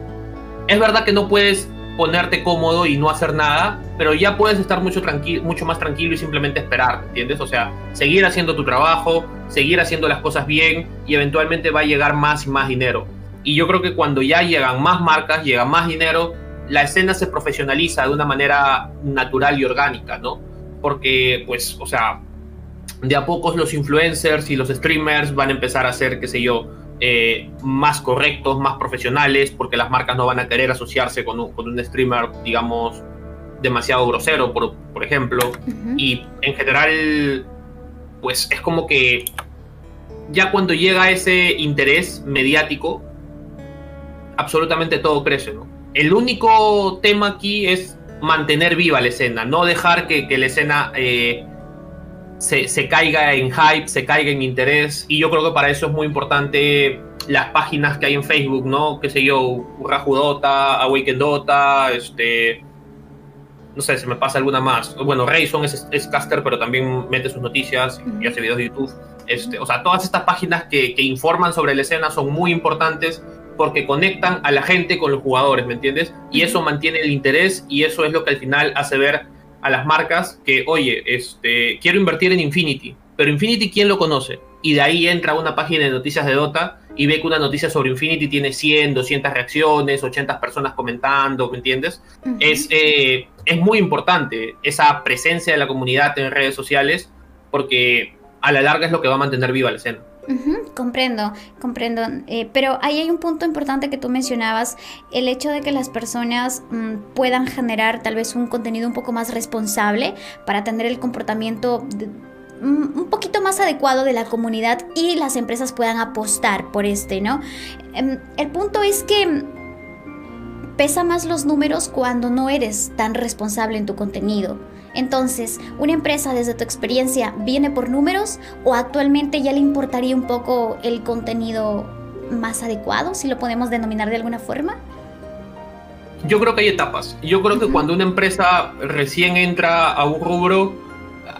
es verdad que no puedes ponerte cómodo y no hacer nada, pero ya puedes estar mucho, tranqui mucho más tranquilo y simplemente esperar, ¿entiendes? O sea, seguir haciendo tu trabajo, seguir haciendo las cosas bien y eventualmente va a llegar más y más dinero. Y yo creo que cuando ya llegan más marcas, llega más dinero, la escena se profesionaliza de una manera natural y orgánica, ¿no? Porque, pues, o sea, de a pocos los influencers y los streamers van a empezar a ser, qué sé yo, eh, más correctos, más profesionales, porque las marcas no van a querer asociarse con un, con un streamer, digamos, demasiado grosero, por, por ejemplo. Uh -huh. Y en general, pues es como que ya cuando llega ese interés mediático, absolutamente todo crece, ¿no? El único tema aquí es mantener viva la escena, no dejar que, que la escena... Eh, se, se, caiga en hype, se caiga en interés. Y yo creo que para eso es muy importante las páginas que hay en Facebook, ¿no? Qué sé yo, Raju Dota, Awaken Dota, este. No sé, se me pasa alguna más. Bueno, Rayson es, es caster, pero también mete sus noticias y hace videos de YouTube. Este, o sea, todas estas páginas que, que informan sobre la escena son muy importantes porque conectan a la gente con los jugadores, ¿me entiendes? Y eso mantiene el interés y eso es lo que al final hace ver a las marcas que, oye, este, quiero invertir en Infinity, pero Infinity, ¿quién lo conoce? Y de ahí entra una página de noticias de Dota y ve que una noticia sobre Infinity tiene 100, 200 reacciones, 80 personas comentando, ¿me entiendes? Uh -huh. es, eh, es muy importante esa presencia de la comunidad en redes sociales porque a la larga es lo que va a mantener viva la escena. Uh comprendo, comprendo. Eh, pero ahí hay un punto importante que tú mencionabas, el hecho de que las personas mmm, puedan generar tal vez un contenido un poco más responsable para tener el comportamiento mmm, un poquito más adecuado de la comunidad y las empresas puedan apostar por este, ¿no? Eh, el punto es que pesa más los números cuando no eres tan responsable en tu contenido. Entonces, ¿una empresa desde tu experiencia viene por números o actualmente ya le importaría un poco el contenido más adecuado, si lo podemos denominar de alguna forma? Yo creo que hay etapas. Yo creo uh -huh. que cuando una empresa recién entra a un rubro,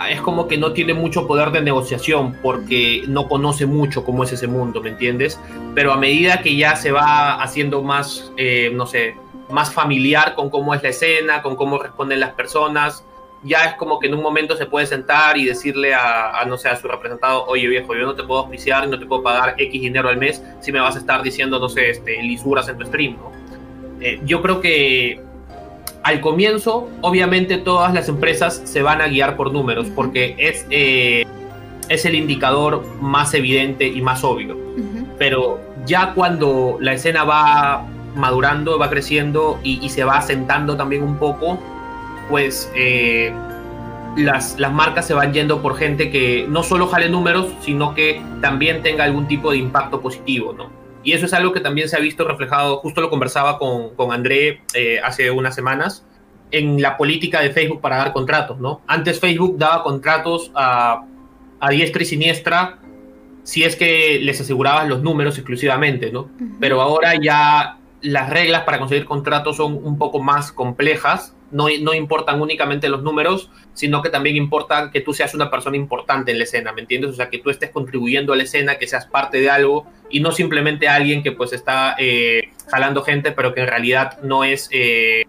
es como que no tiene mucho poder de negociación porque no conoce mucho cómo es ese mundo, ¿me entiendes? Pero a medida que ya se va haciendo más, eh, no sé, más familiar con cómo es la escena, con cómo responden las personas, ya es como que en un momento se puede sentar y decirle a, a, no sé, a su representado, oye viejo, yo no te puedo auspiciar, no te puedo pagar X dinero al mes si me vas a estar diciendo, no sé, este, lisuras en tu stream, ¿no? Eh, yo creo que al comienzo, obviamente todas las empresas se van a guiar por números, porque es, eh, es el indicador más evidente y más obvio. Uh -huh. Pero ya cuando la escena va madurando, va creciendo y, y se va asentando también un poco, pues eh, las, las, marcas se van yendo por gente que no solo jale números, sino que también tenga algún tipo de impacto positivo, ¿no? Y eso es algo que también se ha visto reflejado, justo lo conversaba con, con André eh, hace unas semanas, en la política de Facebook para dar contratos, ¿no? Antes Facebook daba contratos a, a diestra y siniestra si es que les asegurabas los números exclusivamente, ¿no? Uh -huh. Pero ahora ya las reglas para conseguir contratos son un poco más complejas no, no, importan únicamente los números, sino que también importa que tú seas una persona importante en la escena, ¿me entiendes? O sea, que tú estés contribuyendo a la escena, que seas parte de algo y no simplemente alguien que pues está eh, jalando gente, pero que en realidad no es, eh,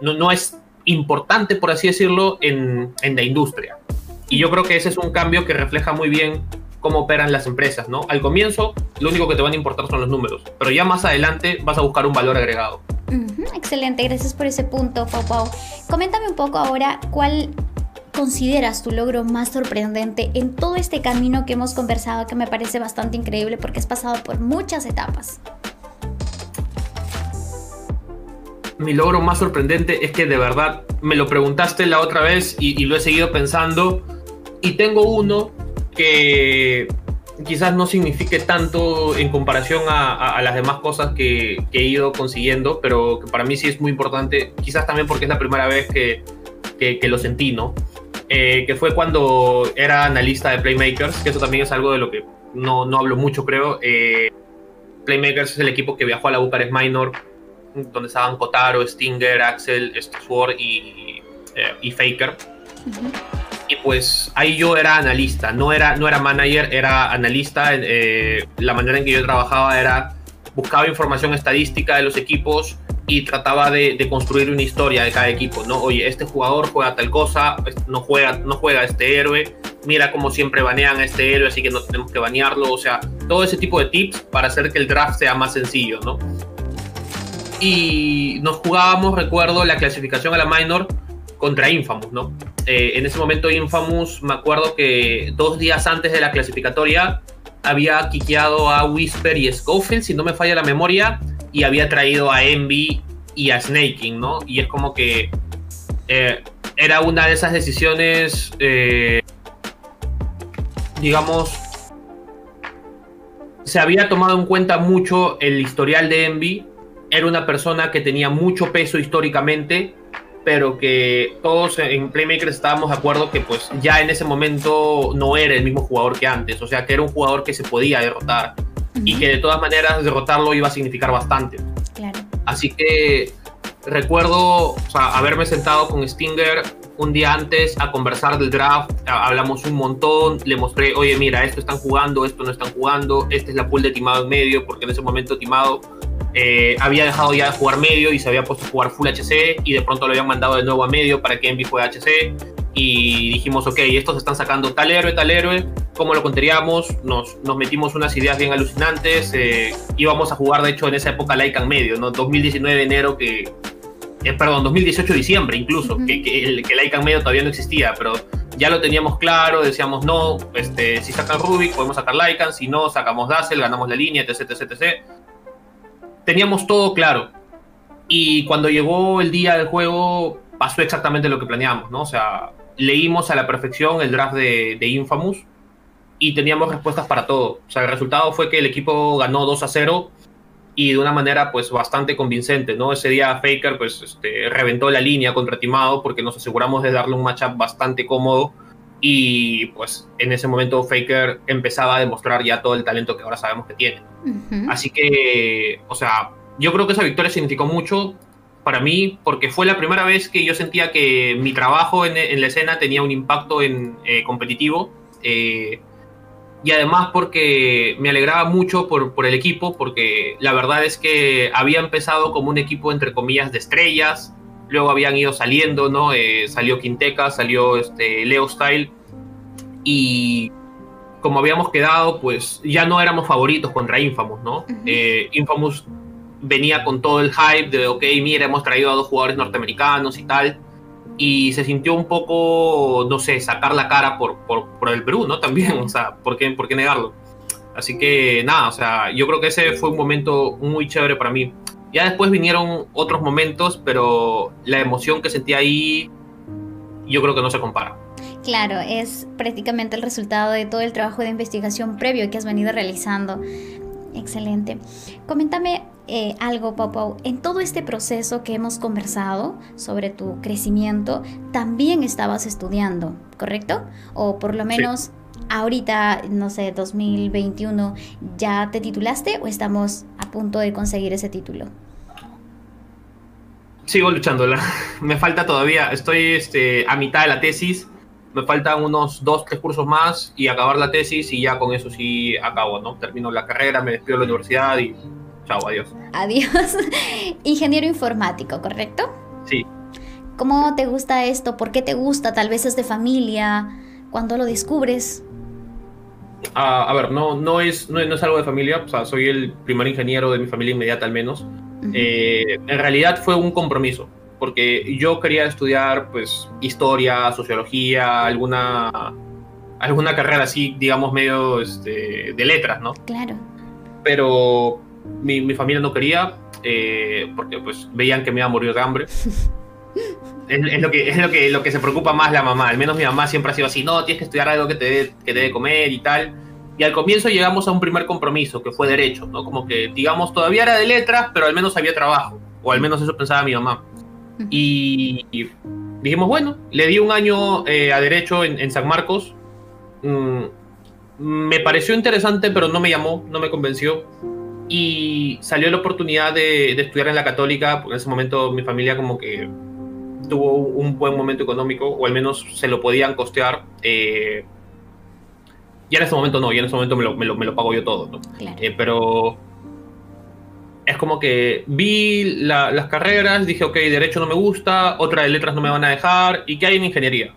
no, no, es importante, por así decirlo, en, en la industria. Y yo creo que ese es un cambio que refleja muy bien cómo operan las empresas, ¿no? Al comienzo, lo único que te van a importar son los números, pero ya más adelante vas a buscar un valor agregado. Excelente, gracias por ese punto, Pau. Coméntame un poco ahora cuál consideras tu logro más sorprendente en todo este camino que hemos conversado, que me parece bastante increíble porque has pasado por muchas etapas. Mi logro más sorprendente es que de verdad me lo preguntaste la otra vez y lo he seguido pensando y tengo uno que quizás no signifique tanto en comparación a, las demás cosas que, he ido consiguiendo, pero que para mí sí es muy importante, quizás también porque es la primera vez que, que, lo sentí, ¿no? Eh, que fue cuando era analista de Playmakers, que eso también es algo de lo que no, no hablo mucho, creo. Eh, Playmakers es el equipo que viajó a la Bucarest Minor, donde estaban Kotaro, Stinger, Axel, Sword y, eh, y Faker. Y pues ahí yo era analista, no era, no era manager, era analista. Eh, la manera en que yo trabajaba era buscaba información estadística de los equipos y trataba de, construir una historia de cada equipo, ¿no? Oye, este jugador juega tal cosa, no juega, no juega este héroe, mira como siempre banean a este héroe, así que no tenemos que banearlo, o sea, todo ese tipo de tips para hacer que el draft sea más sencillo, ¿no? Y nos jugábamos, recuerdo, la clasificación a la minor contra Infamous, ¿no? Eh, en ese momento Infamous, me acuerdo que dos días antes de la clasificatoria había quiqueado a Whisper y Schofield, si no me falla la memoria, y había traído a Envy y a Snaking, ¿no? Y es como que eh, era una de esas decisiones, eh, digamos, se había tomado en cuenta mucho el historial de Envy. Era una persona que tenía mucho peso históricamente pero que todos en Playmakers estábamos de acuerdo que pues ya en ese momento no era el mismo jugador que antes, o sea que era un jugador que se podía derrotar y que de todas maneras derrotarlo iba a significar bastante. Así que recuerdo haberme sentado con Stinger un día antes a conversar del draft, hablamos un montón, le mostré, oye mira, esto están jugando, esto no están jugando, esta es la pool de Timado en medio, porque en ese momento Timado eh, había dejado ya de jugar medio y se había puesto a jugar full HC y de pronto lo habían mandado de nuevo a medio para que Envy juegue HC y dijimos, ok, estos están sacando tal héroe, tal héroe, ¿cómo lo contaríamos? Nos, nos metimos unas ideas bien alucinantes, eh, íbamos a jugar de hecho en esa época Lycan medio, ¿no? 2019 de enero que... Eh, perdón, 2018 diciembre incluso, que, que, el, que Lycan medio todavía no existía, pero ya lo teníamos claro, decíamos no, este, si sacan Rubik podemos sacar Lycan, si no sacamos Dazzle, ganamos la línea, etc, etc, etc teníamos todo claro. Y cuando llegó el día del juego, pasó exactamente lo que planeamos, ¿no? O sea, leímos a la perfección el draft de, Infamous y teníamos respuestas para todo. O sea, el resultado fue que el equipo ganó 2 a 0 y de una manera pues bastante convincente, ¿no? Ese día Faker pues este, reventó la línea contra Timado porque nos aseguramos de darle un matchup bastante cómodo y pues en ese momento Faker empezaba a demostrar ya todo el talento que ahora sabemos que tiene. Así que, o sea, yo creo que esa victoria significó mucho para mí porque fue la primera vez que yo sentía que mi trabajo en, la escena tenía un impacto en, eh, competitivo. Eh, y además porque me alegraba mucho por, por, el equipo, porque la verdad es que había empezado como un equipo entre comillas de estrellas, luego habían ido saliendo, ¿no? Eh, salió Quinteca, salió este, Leo Style, y como habíamos quedado, pues ya no éramos favoritos contra Infamous, ¿no? Eh, Infamous venía con todo el hype de, ok, mira, hemos traído a dos jugadores norteamericanos y tal, y se sintió un poco, no sé, sacar la cara por, por, por el Perú, ¿no? También, o sea, ¿por qué, ¿por qué negarlo? Así que nada, o sea, yo creo que ese fue un momento muy chévere para mí. Ya después vinieron otros momentos, pero la emoción que sentí ahí, yo creo que no se compara. Claro, es prácticamente el resultado de todo el trabajo de investigación previo que has venido realizando. Excelente. Coméntame eh, algo, Pau En todo este proceso que hemos conversado sobre tu crecimiento, también estabas estudiando, ¿correcto? O por lo menos ahorita, no sé, 2021, ¿ya te titulaste o estamos a punto de conseguir ese título? Sigo luchándola. (laughs) Me falta todavía. Estoy este, a mitad de la tesis. Me faltan unos dos, tres cursos más y acabar la tesis y ya con eso sí acabo, ¿no? Termino la carrera, me despido de la universidad y chao, adiós. Adiós. (laughs) Ingeniero informático, ¿correcto? Sí. ¿Cómo te gusta esto? ¿Por qué te gusta? Tal vez es de familia. ¿Cuándo lo descubres? Ah, a ver, no, no, es, no, es algo de familia, o sea, soy el primer ingeniero de mi familia inmediata al menos. Eh, en realidad fue un compromiso, porque yo quería estudiar pues historia, sociología, alguna, alguna carrera así, digamos, medio este, de letras, ¿no? Claro. Pero mi, mi familia no quería, eh, porque pues veían que me iba a morir de hambre. (laughs) es, lo, que, es lo, que, lo que se preocupa más la mamá. Al menos mi mamá siempre ha sido así, no, tienes que estudiar algo que te dé, que te dé comer y tal. Y al comienzo llegamos a un primer compromiso, que fue derecho, ¿no? Como que, digamos, todavía era de letras, pero al menos había trabajo, o al menos eso pensaba mi mamá. Y, dijimos, bueno, le di un año eh, a derecho en, San Marcos. Mm, me pareció interesante, pero no me llamó, no me convenció. Y salió la oportunidad de, estudiar en la católica, porque en ese momento mi familia como que tuvo un buen momento económico, o al menos se lo podían costear. Eh, ya en ese momento no, ya en ese momento me lo, me lo, me lo pago yo todo, ¿no? Eh, pero es como que vi las carreras, dije, ok, derecho no me gusta, otra de letras no me van a dejar, ¿y qué hay en ingeniería?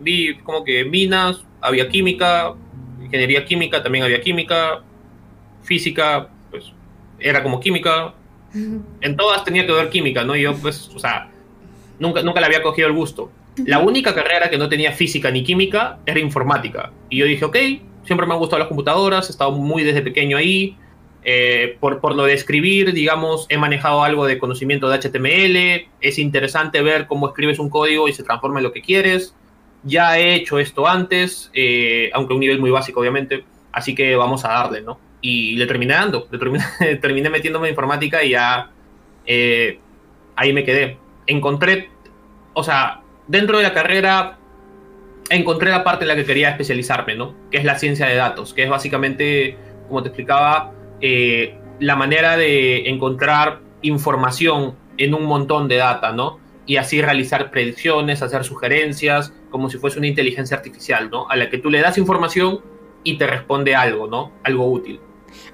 Vi como que minas, había química, ingeniería química, también había química, física, pues era como química. (laughs) En todas tenía que ver química, ¿no? Yo, pues, o sea, nunca, nunca le había cogido el gusto. La única carrera que no tenía física ni química era informática. Y yo dije, ok, siempre me han gustado las computadoras, he estado muy desde pequeño ahí. Eh, por, por lo de escribir, digamos, he manejado algo de conocimiento de HTML. Es interesante ver cómo escribes un código y se transforma en lo que quieres. Ya he hecho esto antes, eh, aunque a un nivel muy básico, obviamente. Así que vamos a darle, ¿no? Y le terminé dando. Le terminé, (laughs) terminé metiéndome en informática y ya eh, ahí me quedé. Encontré, o sea, dentro de la carrera encontré la parte en la que quería especializarme, ¿no? Que es la ciencia de datos, que es básicamente, como te explicaba, eh, la manera de encontrar información en un montón de data, ¿no? Y así realizar predicciones, hacer sugerencias, como si fuese una inteligencia artificial, ¿no? A la que tú le das información y te responde algo, ¿no? Algo útil.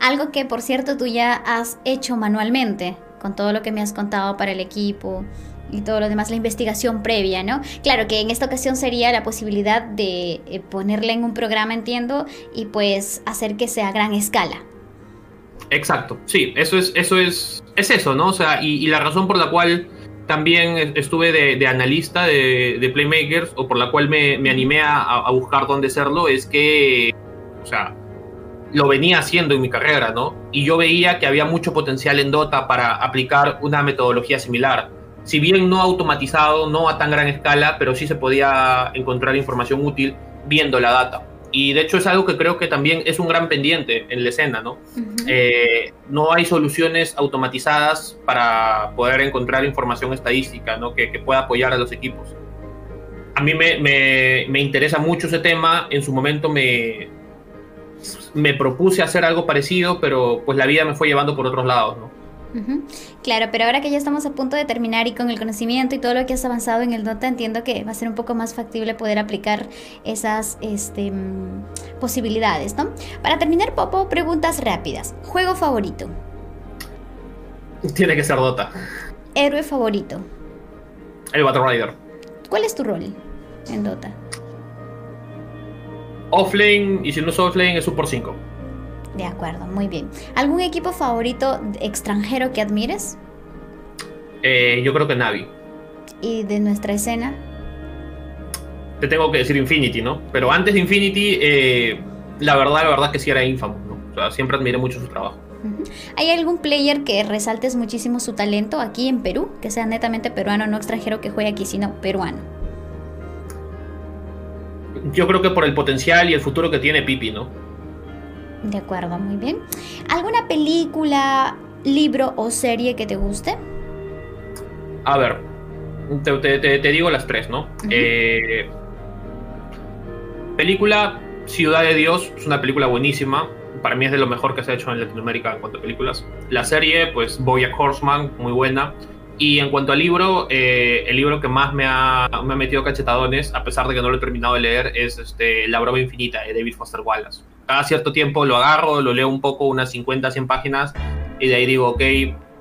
Algo que, por cierto, tú ya has hecho manualmente, con todo lo que me has contado para el equipo y todo lo demás, la investigación previa, ¿no? Claro que en esta ocasión sería la posibilidad de eh, ponerle en un programa, entiendo, y pues hacer que sea a gran escala. Exacto, sí, eso es, eso es, es eso, ¿no? O sea, y, la razón por la cual también estuve de, analista de, Playmakers, o por la cual me, animé a, a, buscar dónde serlo, es que, o sea, lo venía haciendo en mi carrera, ¿no? Y yo veía que había mucho potencial en Dota para aplicar una metodología similar si bien no automatizado, no a tan gran escala, pero sí se podía encontrar información útil viendo la data. Y de hecho es algo que creo que también es un gran pendiente en la escena, ¿no? Eh, no hay soluciones automatizadas para poder encontrar información estadística, ¿no? Que, pueda apoyar a los equipos. A mí me, me, me, interesa mucho ese tema. En su momento me, me propuse hacer algo parecido, pero pues la vida me fue llevando por otros lados, ¿no? Claro, pero ahora que ya estamos a punto de terminar y con el conocimiento y todo lo que has avanzado en el Dota, entiendo que va a ser un poco más factible poder aplicar esas este, mm, posibilidades, ¿no? Para terminar, Popo, preguntas rápidas. ¿Juego favorito? Tiene que ser Dota. ¿Héroe favorito? El Battle Rider. ¿Cuál es tu rol en Dota? Offlane, y si no es offlane, es Super 5. De acuerdo, muy bien. ¿Algún equipo favorito extranjero que admires? Eh, yo creo que Navi. ¿Y de nuestra escena? Te tengo que decir Infinity, ¿no? Pero antes de Infinity, eh, la verdad, la verdad que sí era Infamous, ¿no? O sea, siempre admiré mucho su trabajo. ¿Hay algún player que resaltes muchísimo su talento aquí en Perú? Que sea netamente peruano, no extranjero que juegue aquí, sino peruano. Yo creo que por el potencial y el futuro que tiene Pipi, ¿no? De acuerdo, muy bien. ¿Alguna película, libro o serie que te guste? A ver, te, digo las tres, ¿no? Eh, película Ciudad de Dios es una película buenísima. Para mí es de lo mejor que se ha hecho en Latinoamérica en cuanto a películas. La serie, pues Bojack Horseman, muy buena. Y en cuanto al libro, eh, el libro que más me ha, me ha, metido cachetadones, a pesar de que no lo he terminado de leer, es este, La broma infinita de David Foster Wallace cada cierto tiempo lo agarro, lo leo un poco, unas 50, 100 páginas, y de ahí digo, ok,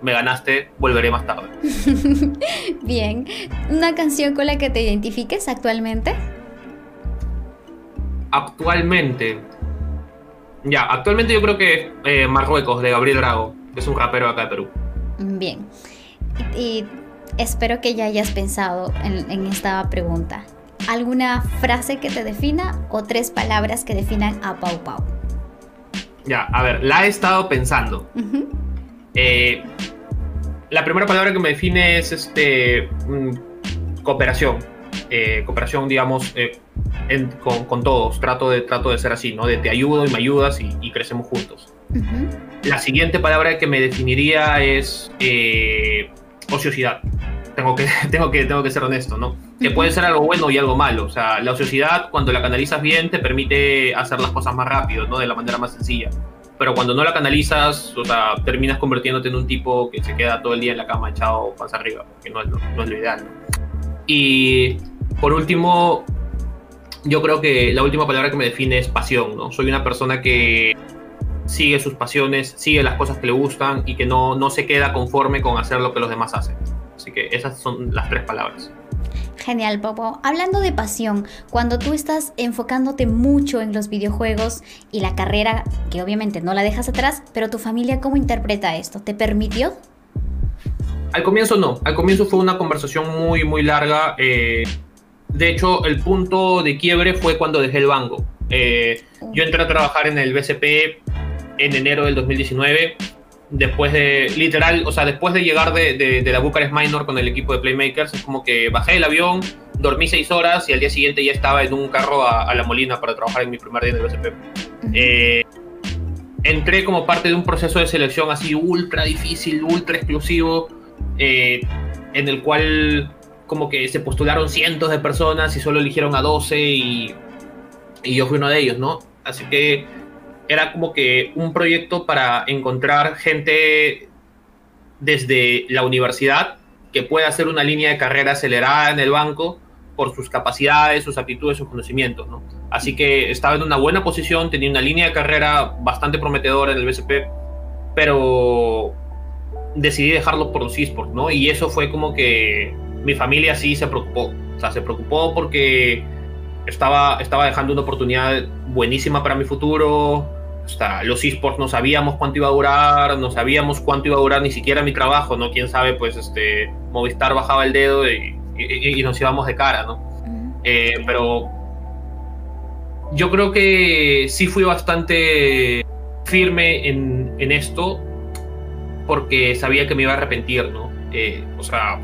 me ganaste, volveré más tarde. (laughs) Bien, ¿una canción con la que te identifiques actualmente? Actualmente. Ya, actualmente yo creo que eh, Marruecos, de Gabriel Drago, que es un rapero acá de Perú. Bien. Y, espero que ya hayas pensado en esta pregunta. ¿Alguna frase que te defina o tres palabras que definan a Pau Pau? Ya, a ver, la he estado pensando. Eh, la primera palabra que me define es este mm, cooperación. Eh, cooperación, digamos, eh, con, todos. Trato de, trato de ser así, ¿no? De te ayudo y me ayudas y, crecemos juntos. La siguiente palabra que me definiría es eh, ociosidad. Tengo que, (laughs) tengo, que, tengo que ser honesto, ¿no? Que puede ser algo bueno y algo malo. O sea, la ociosidad, cuando la canalizas bien, te permite hacer las cosas más rápido, ¿no? De la manera más sencilla. Pero cuando no la canalizas, o sea, terminas convirtiéndote en un tipo que se queda todo el día en la cama echado pasa arriba, que no es lo, no es lo ideal, ¿no? Y por último, yo creo que la última palabra que me define es pasión, ¿no? Soy una persona que sigue sus pasiones, sigue las cosas que le gustan y que no, no se queda conforme con hacer lo que los demás hacen. Así que esas son las tres palabras. Genial, Popo. Hablando de pasión, cuando tú estás enfocándote mucho en los videojuegos y la carrera, que obviamente no la dejas atrás, pero tu familia, ¿cómo interpreta esto? ¿Te permitió? Al comienzo no, al comienzo fue una conversación muy, muy larga. Eh, de hecho, el punto de quiebre fue cuando dejé el banco. Eh, yo entré a trabajar en el BCP en enero del 2019, después de, literal, o sea, después de llegar de, la Bucarest Minor con el equipo de Playmakers, es como que bajé del avión, dormí seis horas y al día siguiente ya estaba en un carro a, la Molina para trabajar en mi primer día en el BCP. Eh, entré como parte de un proceso de selección así ultra difícil, ultra exclusivo, eh, en el cual como que se postularon cientos de personas y solo eligieron a 12 y, y yo fui uno de ellos, ¿no? Así que era como que un proyecto para encontrar gente desde la universidad que pueda hacer una línea de carrera acelerada en el banco por sus capacidades, sus aptitudes, sus conocimientos, ¿no? Así que estaba en una buena posición, tenía una línea de carrera bastante prometedora en el BCP, pero decidí dejarlo por los esports, ¿no? Y eso fue como que mi familia sí se preocupó. O sea, se preocupó porque estaba, estaba dejando una oportunidad buenísima para mi futuro. Hasta los esports no sabíamos cuánto iba a durar, no sabíamos cuánto iba a durar ni siquiera mi trabajo, ¿no? Quién sabe, pues este, Movistar bajaba el dedo y, nos íbamos de cara, ¿no? Eh, pero yo creo que sí fui bastante firme en, en esto porque sabía que me iba a arrepentir, ¿no? Eh, o sea,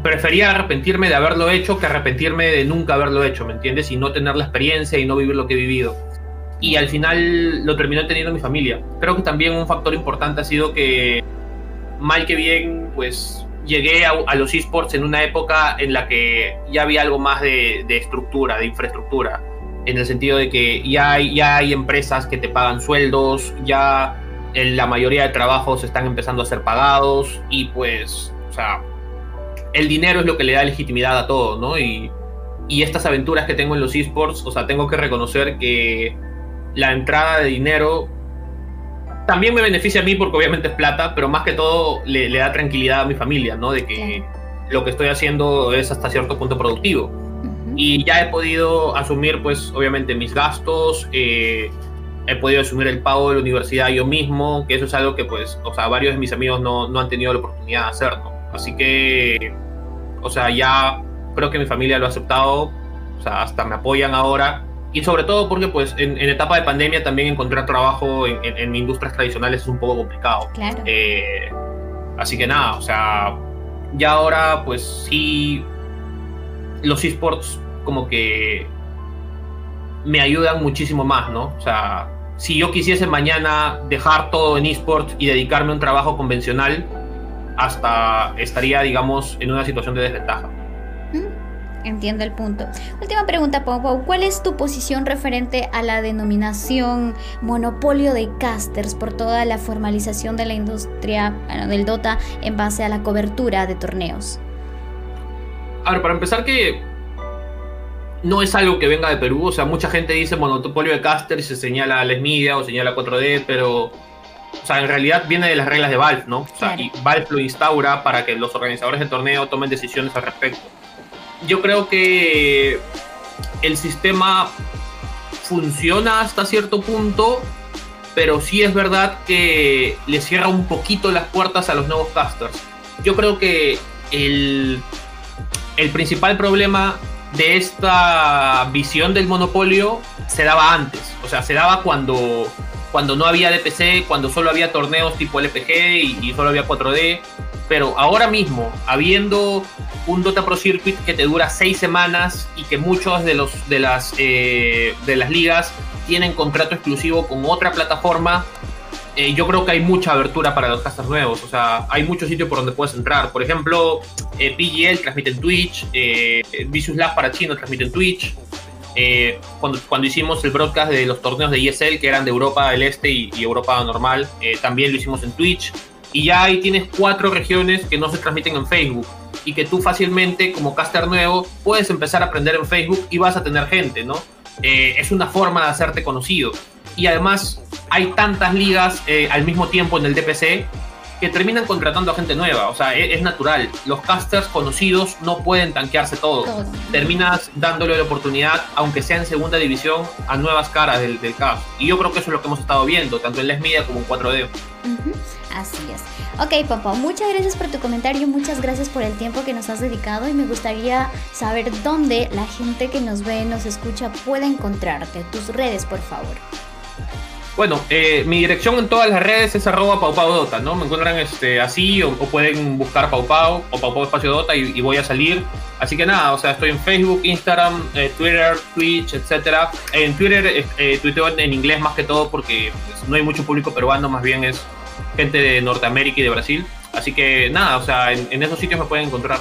prefería arrepentirme de haberlo hecho que arrepentirme de nunca haberlo hecho, ¿me entiendes? Y no tener la experiencia y no vivir lo que he vivido. Y al final lo terminó teniendo mi familia. Creo que también un factor importante ha sido que, mal que bien, pues llegué a, los esports en una época en la que ya había algo más de, estructura, de infraestructura, en el sentido de que ya hay, ya hay empresas que te pagan sueldos, ya la mayoría de trabajos están empezando a ser pagados y pues, o sea, el dinero es lo que le da legitimidad a todo, ¿no? Y, y estas aventuras que tengo en los esports, o sea, tengo que reconocer que la entrada de dinero también me beneficia a mí porque obviamente es plata, pero más que todo le, da tranquilidad a mi familia, ¿no? De que lo que estoy haciendo es hasta cierto punto productivo. Y ya he podido asumir, pues, obviamente mis gastos, eh, he podido asumir el pago de la universidad yo mismo, que eso es algo que pues, o sea, varios de mis amigos no, no han tenido la oportunidad de hacerlo. Así que, o sea, ya creo que mi familia lo ha aceptado, o sea, hasta me apoyan ahora. Y sobre todo porque pues en, etapa de pandemia también encontrar trabajo en, en, industrias tradicionales es un poco complicado. Claro. Eh, así que nada, o sea, ya ahora pues sí, los esports como que me ayudan muchísimo más, ¿no? O sea, si yo quisiese mañana dejar todo en esports y dedicarme a un trabajo convencional, hasta estaría, digamos, en una situación de desventaja. Entiendo el punto. Última pregunta, Pau. ¿Cuál es tu posición referente a la denominación monopolio de casters por toda la formalización de la industria del Dota en base a la cobertura de torneos? A ver, para empezar que no es algo que venga de Perú, o sea, mucha gente dice monopolio de caster y se señala a Les Media o señala 4D, pero, o sea, en realidad viene de las reglas de Valve, ¿no? O sea, y Valve lo instaura para que los organizadores de torneo tomen decisiones al respecto. Yo creo que el sistema funciona hasta cierto punto, pero sí es verdad que le cierra un poquito las puertas a los nuevos casters. Yo creo que el, el principal problema de esta visión del monopolio se daba antes. O sea, se daba cuando, cuando no había DPC, cuando solo había torneos tipo LPG y, solo había 4D. Pero ahora mismo, habiendo un Dota Pro Circuit que te dura seis semanas y que muchos de, los, de, las, eh, de las ligas tienen contrato exclusivo con otra plataforma, eh, yo creo que hay mucha abertura para los casters nuevos. O sea, hay muchos sitios por donde puedes entrar. Por ejemplo, eh, PGL transmite en Twitch, eh, Lab para Chino transmite en Twitch. Eh, cuando, cuando, hicimos el broadcast de los torneos de ESL, que eran de Europa del Este y, y Europa normal, también lo hicimos en Twitch. Y ya ahí tienes cuatro regiones que no se transmiten en Facebook y que tú fácilmente como caster nuevo puedes empezar a aprender en Facebook y vas a tener gente, ¿no? es una forma de hacerte conocido. Y además hay tantas ligas eh, al mismo tiempo en el DPC que terminan contratando a gente nueva. O sea, es, natural. Los casters conocidos no pueden tanquearse todo. Terminas dándole la oportunidad, aunque sea en segunda división, a nuevas caras del, del cast. Y yo creo que eso es lo que hemos estado viendo, tanto en Les Media como en 4D. Así es. Ok, papá, muchas gracias por tu comentario, muchas gracias por el tiempo que nos has dedicado y me gustaría saber dónde la gente que nos ve, nos escucha, puede encontrarte. Tus redes, por favor. Bueno, eh, mi dirección en todas las redes es arroba paupaudota, ¿no? Me encuentran este, así o, pueden buscar paupau o paupau espacio dota y, voy a salir. Así que nada, o sea, estoy en Facebook, Instagram, eh, Twitter, Twitch, etcétera. En Twitter eh, eh en inglés más que todo porque pues, no hay mucho público peruano, más bien es gente de Norteamérica y de Brasil. Así que nada, o sea, en, en esos sitios me pueden encontrar.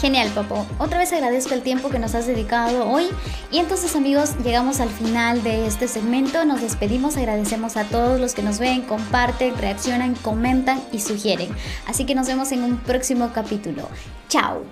Genial, Papo. Otra vez agradezco el tiempo que nos has dedicado hoy. Y entonces, amigos, llegamos al final de este segmento. Nos despedimos, agradecemos a todos los que nos ven, comparten, reaccionan, comentan y sugieren. Así que nos vemos en un próximo capítulo. Chao.